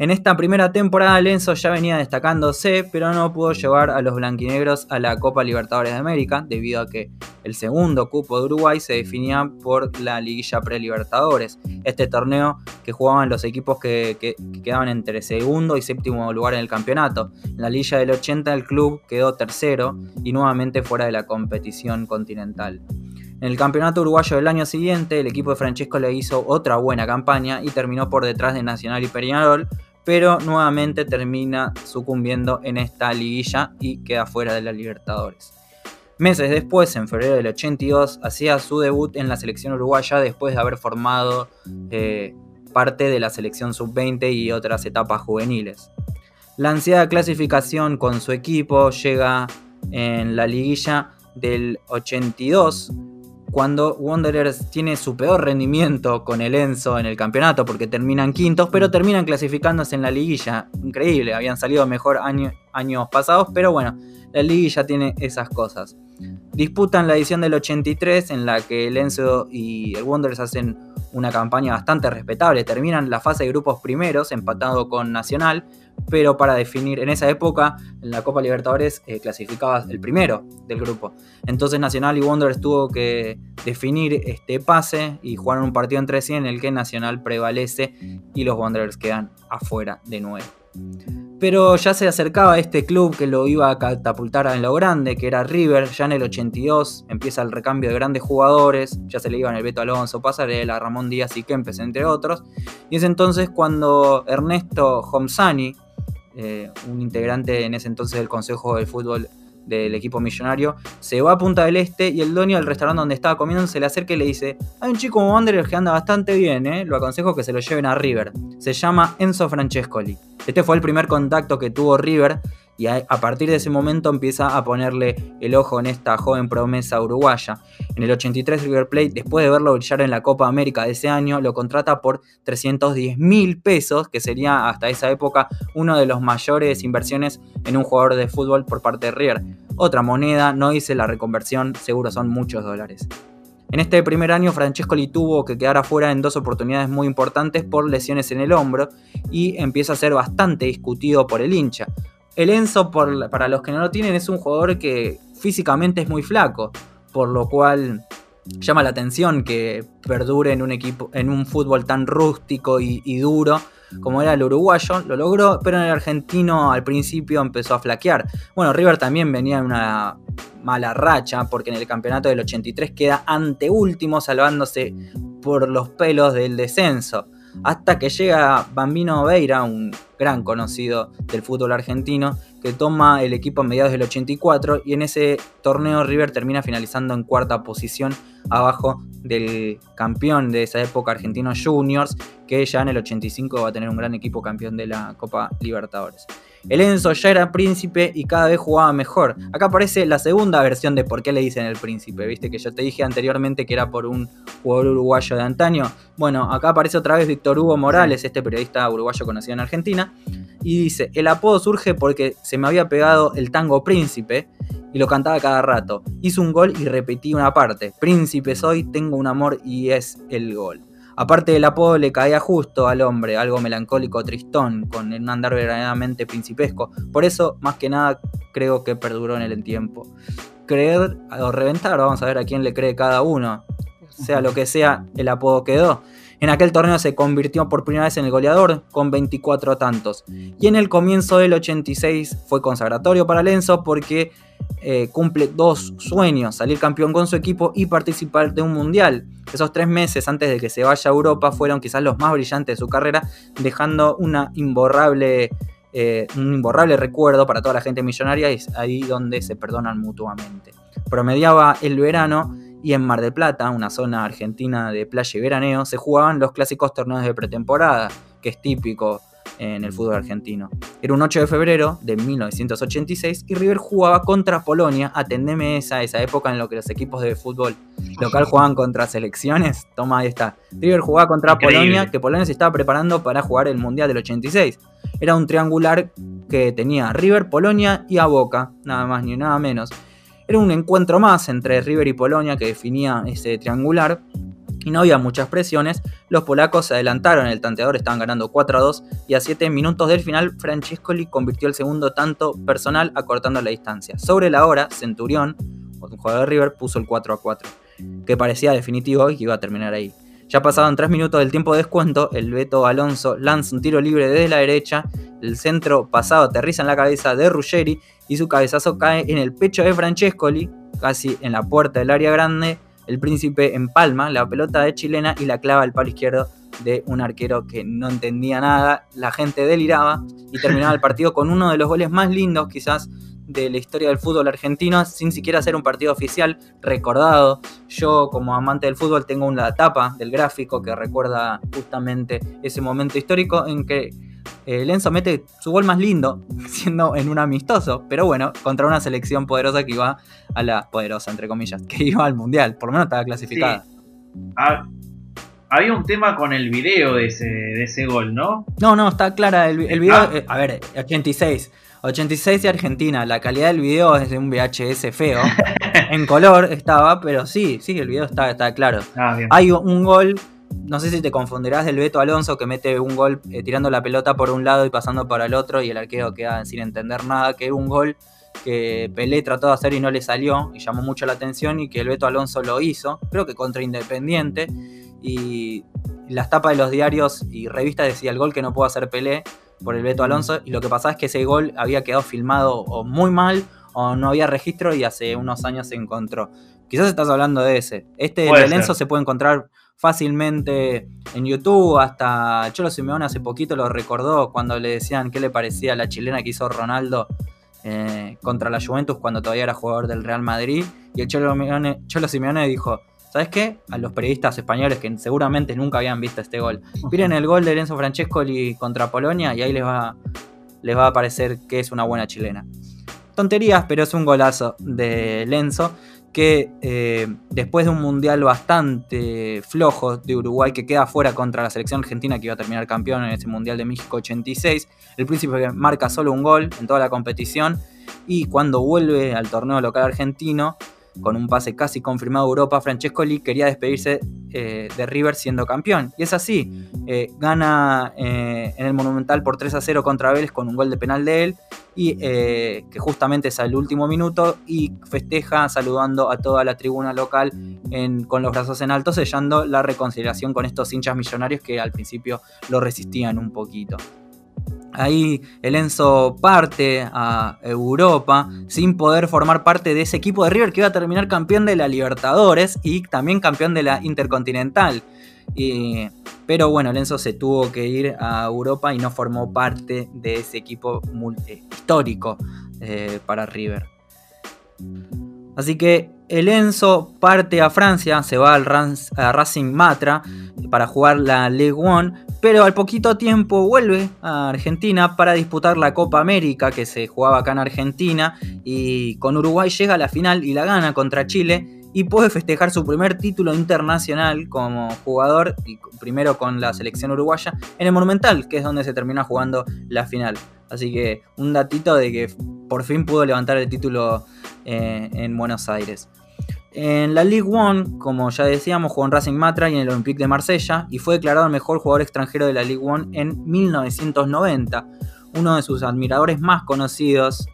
En esta primera temporada Lenzo ya venía destacándose, pero no pudo llevar a los blanquinegros a la Copa Libertadores de América, debido a que el segundo cupo de Uruguay se definía por la liguilla pre-Libertadores, este torneo que jugaban los equipos que, que, quedaban entre segundo y séptimo lugar en el campeonato. En la liguilla del 80 el club quedó tercero y nuevamente fuera de la competición continental. En el campeonato uruguayo del año siguiente, el equipo de Francesco le hizo otra buena campaña y terminó por detrás de Nacional y Peñarol, pero nuevamente termina sucumbiendo en esta liguilla y queda fuera de la Libertadores. Meses después, en febrero del 82, hacía su debut en la selección uruguaya después de haber formado eh, parte de la selección sub-20 y otras etapas juveniles. La ansiada clasificación con su equipo llega en la liguilla del 82 cuando Wanderers tiene su peor rendimiento con el Enzo en el campeonato porque terminan quintos, pero terminan clasificándose en la liguilla. Increíble, habían salido mejor años pasados, pero bueno, la liguilla tiene esas cosas. Disputan la edición del 83 en la que el Enzo y el Wanderers hacen una campaña bastante respetable, terminan la fase de grupos primeros empatado con Nacional pero para definir, en esa época, en la Copa Libertadores eh, clasificaba el primero del grupo. Entonces Nacional y Wanderers tuvo que definir este pase y jugaron un partido entre sí en el que Nacional prevalece y los Wanderers quedan afuera de nuevo. Pero ya se acercaba a este club que lo iba a catapultar en lo grande, que era River, ya en el 82 empieza el recambio de grandes jugadores, ya se le iban el Beto Alonso, Pasarela, Ramón Díaz y Kempes, entre otros. Y es entonces cuando Ernesto Homsani, eh, un integrante en ese entonces del Consejo de Fútbol del equipo millonario, se va a Punta del Este y el dueño del restaurante donde estaba comiendo se le acerca y le dice, hay un chico como Wanderer que anda bastante bien, ¿eh? lo aconsejo que se lo lleven a River. Se llama Enzo Francescoli. Este fue el primer contacto que tuvo River y a, partir de ese momento empieza a ponerle el ojo en esta joven promesa uruguaya. En el 83 River Plate, después de verlo brillar en la Copa América de ese año, lo contrata por 310 mil pesos, que sería hasta esa época uno de los mayores inversiones en un jugador de fútbol por parte de River. Otra moneda, no hice la reconversión, seguro son muchos dólares. En este primer año Francescoli tuvo que quedar afuera en dos oportunidades muy importantes por lesiones en el hombro y empieza a ser bastante discutido por el hincha. El Enzo, para los que no lo tienen, es un jugador que físicamente es muy flaco, por lo cual llama la atención que perdure en un equipo, en un fútbol tan rústico y, duro como era el uruguayo, lo logró, pero en el argentino al principio empezó a flaquear. Bueno, River también venía en una mala racha, porque en el campeonato del 83 queda anteúltimo, salvándose por los pelos del descenso hasta que llega Bambino Veira, un gran conocido del fútbol argentino, que toma el equipo a mediados del 84 y en ese torneo River termina finalizando en cuarta posición abajo del campeón de esa época argentino Juniors, que ya en el 85 va a tener un gran equipo campeón de la Copa Libertadores. El Enzo ya era príncipe y cada vez jugaba mejor. Acá aparece la segunda versión de por qué le dicen el príncipe. Viste que yo te dije anteriormente que era por un jugador uruguayo de antaño. Bueno, acá aparece otra vez Víctor Hugo Morales, este periodista uruguayo conocido en Argentina. Y dice, el apodo surge porque se me había pegado el tango príncipe y lo cantaba cada rato. Hice un gol y repetí una parte. Príncipe soy, tengo un amor y es el gol. Aparte del apodo le caía justo al hombre, algo melancólico, tristón, con un andar verdaderamente principesco. Por eso, más que nada, creo que perduró en el tiempo. Creer o reventar, vamos a ver a quién le cree cada uno. Sea lo que sea, el apodo quedó. En aquel torneo se convirtió por primera vez en el goleador con 24 tantos. Y en el comienzo del 86 fue consagratorio para Lenzo porque eh, cumple dos sueños, salir campeón con su equipo y participar de un mundial. Esos tres meses antes de que se vaya a Europa fueron quizás los más brillantes de su carrera, dejando una imborrable, eh, un imborrable recuerdo para toda la gente millonaria y es ahí donde se perdonan mutuamente. Promediaba el verano y en Mar del Plata, una zona argentina de playa y veraneo, se jugaban los clásicos torneos de pretemporada, que es típico en el fútbol argentino. Era un 8 de febrero de 1986 y River jugaba contra Polonia. Atendeme esa, esa época en lo que los equipos de fútbol local jugaban contra selecciones. Toma, ahí está. River jugaba contra Polonia, que Polonia se estaba preparando para jugar el Mundial del 86. Era un triangular que tenía River, Polonia y a Boca, nada más ni nada menos. Era un encuentro más entre River y Polonia que definía ese triangular y no había muchas presiones, los polacos se adelantaron, el tanteador estaban ganando 4 a 2 y a 7 minutos del final Francescoli convirtió el segundo tanto personal acortando la distancia. Sobre la hora, Centurión, un jugador de River, puso el 4 a 4, que parecía definitivo y que iba a terminar ahí. Ya pasaban 3 minutos del tiempo de descuento, el Beto Alonso lanza un tiro libre desde la derecha, el centro pasado aterriza en la cabeza de Ruggeri y su cabezazo cae en el pecho de Francescoli, casi en la puerta del área grande, el príncipe empalma la pelota de chilena y la clava al palo izquierdo de un arquero que no entendía nada, la gente deliraba y terminaba el partido con uno de los goles más lindos quizás de la historia del fútbol argentino, sin siquiera ser un partido oficial recordado. Yo como amante del fútbol tengo una tapa del gráfico que recuerda justamente ese momento histórico en que eh, Lenzo mete su gol más lindo, siendo en un amistoso, pero bueno, contra una selección poderosa que iba a la poderosa, entre comillas, que iba al mundial, por lo menos estaba clasificada. Ah, había un tema con el video de ese, de ese gol, ¿no? No, no, está clara. El, video, ah. eh, a ver, 86. 86 de Argentina. La calidad del video es de un VHS feo. en color estaba, pero sí, sí, el video está, está claro. Ah, Hay un gol no sé si te confundirás del Beto Alonso que mete un gol eh, tirando la pelota por un lado y pasando para el otro y el arquero queda sin entender nada, que es un gol que Pelé trató de hacer y no le salió y llamó mucho la atención y que el Beto Alonso lo hizo, creo que contra Independiente y las tapas de los diarios y revistas decía el gol que no pudo hacer Pelé por el Beto Alonso y lo que pasaba es que ese gol había quedado filmado o muy mal o no había registro y hace unos años se encontró. Quizás estás hablando de ese. Este de Lenzo se puede encontrar fácilmente en YouTube. Hasta Cholo Simeone hace poquito lo recordó cuando le decían qué le parecía la chilena que hizo Ronaldo eh, contra la Juventus cuando todavía era jugador del Real Madrid. Y el Cholo Simeone, Cholo Simeone dijo, ¿sabes qué? A los periodistas españoles que seguramente nunca habían visto este gol. Miren el gol de Lenzo Francescoli contra Polonia y ahí les va, les va a parecer que es una buena chilena. Tonterías, pero es un golazo de Lenzo que eh, después de un mundial bastante flojo de Uruguay que queda fuera contra la selección argentina que iba a terminar campeón en ese mundial de México 86, el príncipe marca solo un gol en toda la competición y cuando vuelve al torneo local argentino con un pase casi confirmado a Europa, Francescoli quería despedirse eh, de River siendo campeón. Y es así, eh, gana eh, en el Monumental por 3 a 0 contra Vélez con un gol de penal de él, y que justamente es al último minuto, y festeja saludando a toda la tribuna local con los brazos en alto, sellando la reconciliación con estos hinchas millonarios que al principio lo resistían un poquito. Ahí el Enzo parte a Europa sin poder formar parte de ese equipo de River que iba a terminar campeón de la Libertadores y también campeón de la Intercontinental. pero bueno, Lenzo se tuvo que ir a Europa y no formó parte de ese equipo histórico eh, para River. Así que el Enzo parte a Francia, se va al Racing Matra para jugar la League One, pero al poquito tiempo vuelve a Argentina para disputar la Copa América que se jugaba acá en Argentina y con Uruguay llega a la final y la gana contra Chile y puede festejar su primer título internacional como jugador, y primero con la selección uruguaya, en el Monumental, que es donde se termina jugando la final. Así que un datito de que por fin pudo levantar el título eh, en Buenos Aires. En la League One, como ya decíamos, jugó en Racing Matra y en el Olympique de Marsella y fue declarado el mejor jugador extranjero de la League One en 1990. Uno de sus admiradores más conocidos,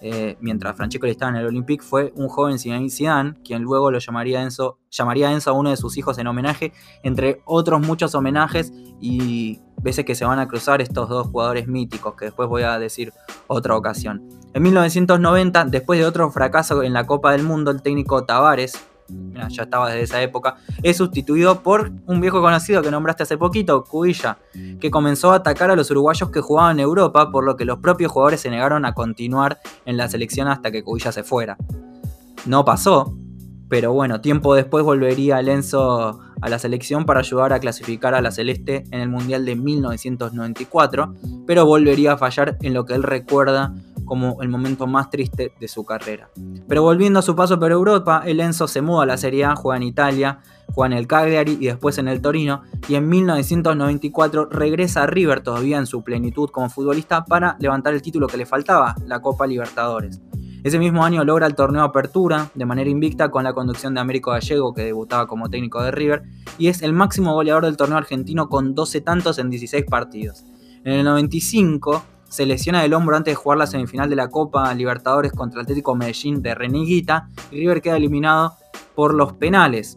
eh, mientras Francesco estaba en el Olympique, fue un joven Zidane, quien luego lo llamaría Enzo, llamaría Enzo a uno de sus hijos en homenaje, entre otros muchos homenajes y veces que se van a cruzar estos dos jugadores míticos, que después voy a decir otra ocasión. En 1990, después de otro fracaso en la Copa del Mundo, el técnico Tavares, ya estaba desde esa época, es sustituido por un viejo conocido que nombraste hace poquito, Cubilla, que comenzó a atacar a los uruguayos que jugaban en Europa, por lo que los propios jugadores se negaron a continuar en la selección hasta que Cubilla se fuera. No pasó, pero bueno, tiempo después volvería Lenzo a la selección para ayudar a clasificar a la Celeste en el Mundial de 1994, pero volvería a fallar en lo que él recuerda como el momento más triste de su carrera. Pero volviendo a su paso por Europa, el Enzo se muda a la Serie A, juega en Italia, juega en el Cagliari y después en el Torino, y en 1994 regresa a River todavía en su plenitud como futbolista para levantar el título que le faltaba, la Copa Libertadores. Ese mismo año logra el torneo Apertura de manera invicta con la conducción de Américo Gallego, que debutaba como técnico de River, y es el máximo goleador del torneo argentino con 12 tantos en 16 partidos. En el 95 se lesiona el hombro antes de jugar la semifinal de la Copa Libertadores contra el Atlético Medellín de Reniguita y River queda eliminado por los penales.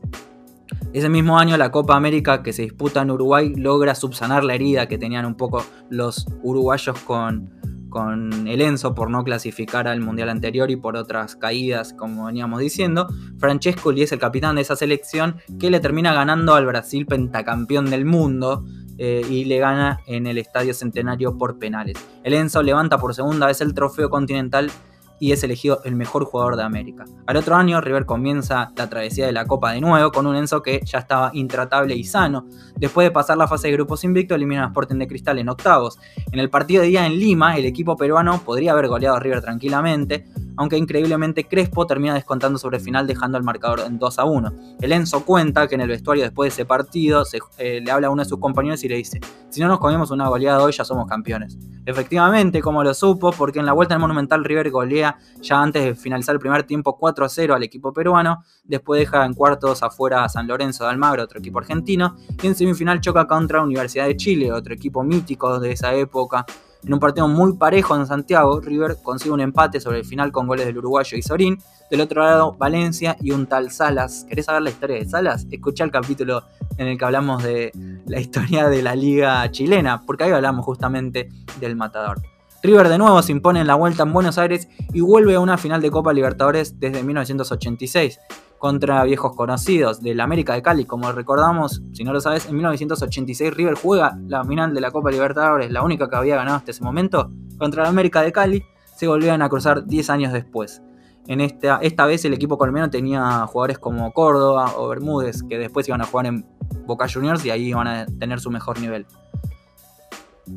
Ese mismo año la Copa América que se disputa en Uruguay logra subsanar la herida que tenían un poco los uruguayos con, con el Enzo por no clasificar al mundial anterior y por otras caídas, como veníamos diciendo. Francesco es el capitán de esa selección que le termina ganando al Brasil pentacampeón del mundo. Eh, y le gana en el Estadio Centenario por penales. El Enzo levanta por segunda vez el trofeo continental y es elegido el mejor jugador de América. Al otro año, River comienza la travesía de la Copa de nuevo con un Enzo que ya estaba intratable y sano. Después de pasar la fase de grupos invicto, elimina a Sporting de Cristal en octavos. En el partido de día en Lima, el equipo peruano podría haber goleado a River tranquilamente, aunque increíblemente Crespo termina descontando sobre el final dejando el marcador en 2 a 1. El Enzo cuenta que en el vestuario después de ese partido eh, le habla a uno de sus compañeros y le dice, si no nos comemos una goleada hoy ya somos campeones. Efectivamente, como lo supo, porque en la vuelta al Monumental River golea ya antes de finalizar el primer tiempo 4 a 0 al equipo peruano, después deja en cuartos afuera a San Lorenzo de Almagro, otro equipo argentino, y en semifinal choca contra Universidad de Chile, otro equipo mítico de esa época, en un partido muy parejo en Santiago, River consigue un empate sobre el final con goles del uruguayo y Sorín. Del otro lado, Valencia y un tal Salas. ¿Querés saber la historia de Salas? Escucha el capítulo en el que hablamos de la historia de la liga chilena, porque ahí hablamos justamente del matador. River de nuevo se impone en la vuelta en Buenos Aires y vuelve a una final de Copa Libertadores desde 1986 contra viejos conocidos del América de Cali. Como recordamos, si no lo sabes, en 1986 River juega la final de la Copa Libertadores, la única que había ganado hasta ese momento, contra el América de Cali. Se volvieron a cruzar 10 años después. En esta, esta vez el equipo colombiano tenía jugadores como Córdoba o Bermúdez, que después iban a jugar en Boca Juniors y ahí iban a tener su mejor nivel.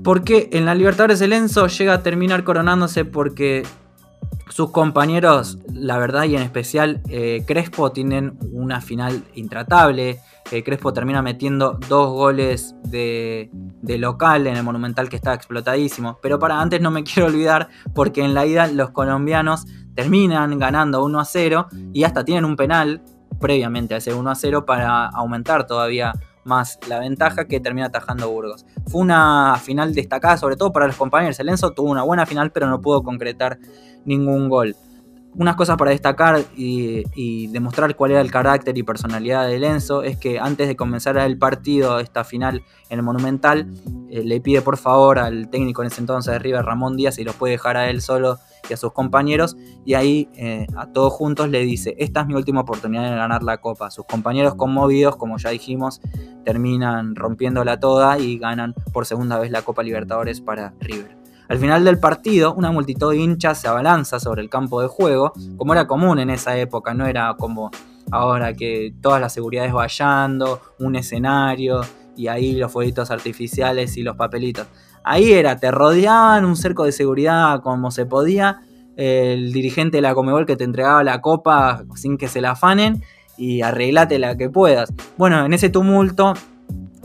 Porque en la Libertadores el Enzo llega a terminar coronándose porque sus compañeros, la verdad y en especial eh, Crespo, tienen una final intratable. Eh, Crespo termina metiendo dos goles de, local en el Monumental que está explotadísimo. Pero para antes no me quiero olvidar porque en la ida los colombianos terminan ganando 1 a 0 y hasta tienen un penal previamente a ese 1 a 0 para aumentar todavía más la ventaja que termina atajando Burgos. Fue una final destacada, sobre todo para los compañeros. El Enzo tuvo una buena final, pero no pudo concretar ningún gol. Unas cosas para destacar y, demostrar cuál era el carácter y personalidad de Enzo es que antes de comenzar el partido, esta final en el Monumental, eh, le pide por favor al técnico en ese entonces de River, Ramón Díaz, y los puede dejar a él solo y a sus compañeros. Y ahí eh, a todos juntos le dice, esta es mi última oportunidad de ganar la copa. Sus compañeros conmovidos, como ya dijimos, terminan rompiéndola toda y ganan por segunda vez la Copa Libertadores para River. Al final del partido, una multitud de hinchas se abalanza sobre el campo de juego, como era común en esa época, no era como ahora que todas las seguridades vallando, un escenario y ahí los fueguitos artificiales y los papelitos. Ahí era, te rodeaban un cerco de seguridad como se podía, el dirigente de la Comebol que te entregaba la copa sin que se la afanen y arreglate la que puedas. Bueno, en ese tumulto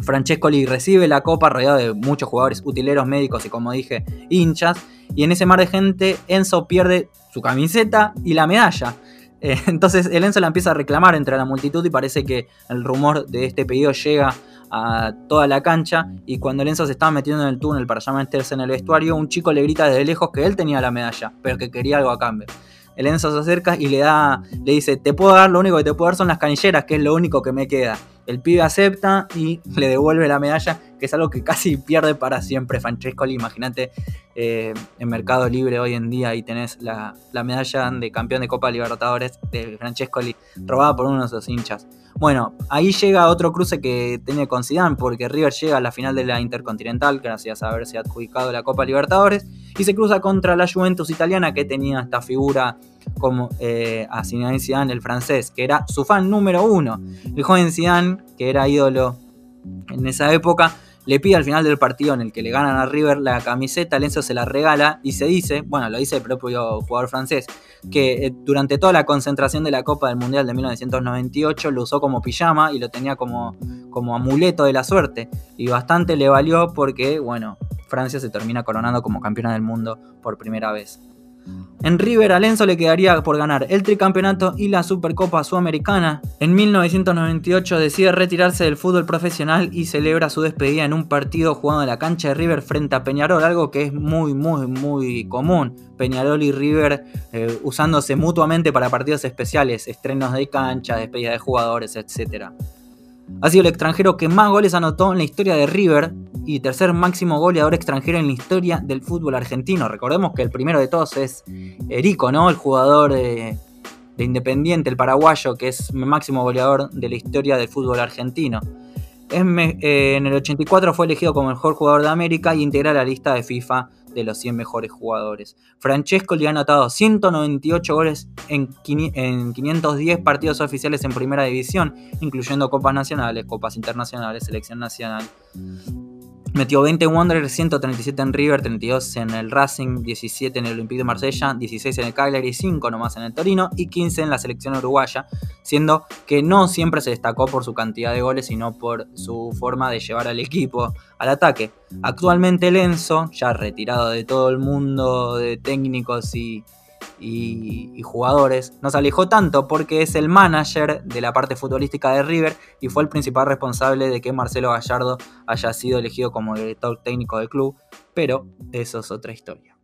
Francescoli recibe la copa rodeado de muchos jugadores utileros, médicos y como dije, hinchas. Y en ese mar de gente, Enzo pierde su camiseta y la medalla. Eh, entonces el Enzo la empieza a reclamar entre la multitud y parece que el rumor de este pedido llega a toda la cancha y cuando el Enzo se estaba metiendo en el túnel para ya meterse en el vestuario, un chico le grita desde lejos que él tenía la medalla, pero que quería algo a cambio. El Enzo se acerca y le da, le dice, te puedo dar, lo único que te puedo dar son las canilleras, que es lo único que me queda. El pibe acepta y le devuelve la medalla, que es algo que casi pierde para siempre Francescoli. Imagínate eh, en Mercado Libre hoy en día y tenés la, medalla de campeón de Copa Libertadores de Francescoli robada por uno de sus hinchas. Bueno, ahí llega otro cruce que tiene con Zidane, porque River llega a la final de la Intercontinental, gracias a haberse adjudicado la Copa Libertadores, y se cruza contra la Juventus italiana, que tenía esta figura como eh, a Zinedine Zidane, el francés, que era su fan número uno. El joven Zidane, que era ídolo en esa época, le pide al final del partido en el que le ganan a River la camiseta, Lenzo se la regala y se dice, bueno, lo dice el propio jugador francés, que eh, durante toda la concentración de la Copa del Mundial de 1998 lo usó como pijama y lo tenía como, como amuleto de la suerte. Y bastante le valió porque, bueno, Francia se termina coronando como campeona del mundo por primera vez. En River a le quedaría por ganar el tricampeonato y la Supercopa Sudamericana. En 1998 decide retirarse del fútbol profesional y celebra su despedida en un partido jugando en la cancha de River frente a Peñarol, algo que es muy, muy, muy común. Peñarol y River eh, usándose mutuamente para partidos especiales, estrenos de cancha, despedida de jugadores, etc. Ha sido el extranjero que más goles anotó en la historia de River y tercer máximo goleador extranjero en la historia del fútbol argentino. Recordemos que el primero de todos es Erico, ¿no? El jugador de, Independiente, el paraguayo, que es el máximo goleador de la historia del fútbol argentino. Eh, en el 84 fue elegido como mejor jugador de América y integra la lista de FIFA de los 100 mejores jugadores. Francesco le ha anotado 198 goles en, 510 partidos oficiales en primera división, incluyendo copas nacionales, copas internacionales, selección nacional. Metió 20 en Wanderers, 137 en River, 32 en el Racing, 17 en el Olympique de Marsella, 16 en el Cagliari, 5 nomás en el Torino y 15 en la selección uruguaya, siendo que no siempre se destacó por su cantidad de goles, sino por su forma de llevar al equipo al ataque. Actualmente Lenzo, ya retirado de todo el mundo de técnicos y y, jugadores, nos alejó tanto porque es el manager de la parte futbolística de River y fue el principal responsable de que Marcelo Gallardo haya sido elegido como director técnico del club, pero eso es otra historia.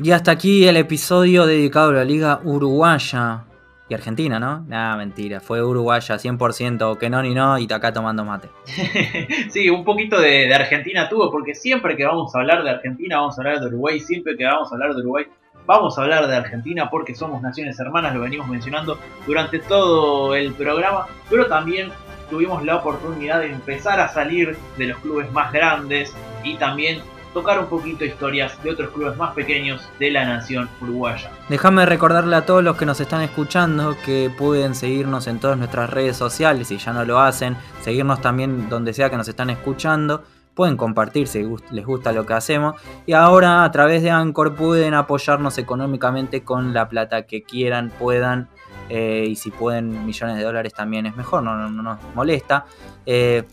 Y hasta aquí el episodio dedicado a la Liga Uruguaya y Argentina, ¿no? Nada, mentira. Fue Uruguaya 100%, que no ni no, y acá tomando mate. sí, un poquito de, Argentina tuvo, porque siempre que vamos a hablar de Argentina, vamos a hablar de Uruguay. Siempre que vamos a hablar de Uruguay, vamos a hablar de Argentina, porque somos naciones hermanas, lo venimos mencionando durante todo el programa. Pero también tuvimos la oportunidad de empezar a salir de los clubes más grandes y también tocar un poquito historias de otros clubes más pequeños de la nación uruguaya. Déjame recordarle a todos los que nos están escuchando que pueden seguirnos en todas nuestras redes sociales, si ya no lo hacen, seguirnos también donde sea que nos están escuchando. Pueden compartir si les gusta lo que hacemos. Y ahora a través de Anchor pueden apoyarnos económicamente con la plata que quieran, puedan. Eh, y si pueden millones de dólares también es mejor, no, no, nos molesta. Eh,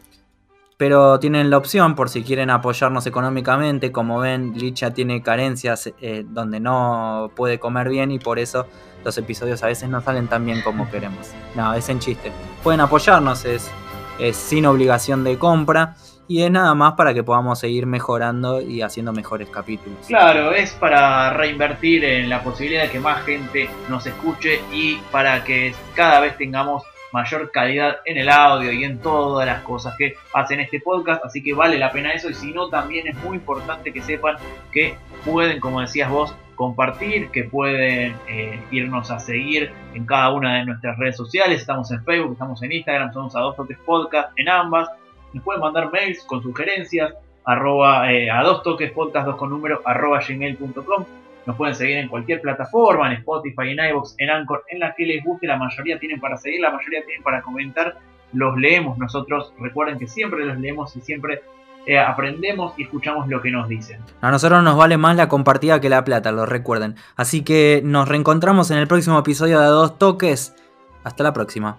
pero tienen la opción por si quieren apoyarnos económicamente. Como ven, Licha tiene carencias eh, donde no puede comer bien y por eso los episodios a veces no salen tan bien como queremos. No, es en chiste. Pueden apoyarnos, es, es sin obligación de compra y es nada más para que podamos seguir mejorando y haciendo mejores capítulos. Claro, es para reinvertir en la posibilidad de que más gente nos escuche y para que cada vez tengamos mayor calidad en el audio y en todas las cosas que hacen este podcast, así que vale la pena eso y si no también es muy importante que sepan que pueden, como decías vos, compartir, que pueden eh, irnos a seguir en cada una de nuestras redes sociales, estamos en Facebook, estamos en Instagram, somos a dos toques podcast en ambas, nos pueden mandar mails con sugerencias, arroba, eh, a dos toques podcast dos con número arroba gmail.com nos pueden seguir en cualquier plataforma, en Spotify, en iVoox, en Anchor, en la que les guste. La mayoría tienen para seguir, la mayoría tienen para comentar. Los leemos nosotros. Recuerden que siempre los leemos y siempre eh, aprendemos y escuchamos lo que nos dicen. A nosotros nos vale más la compartida que la plata, lo recuerden. Así que nos reencontramos en el próximo episodio de Dos Toques. Hasta la próxima.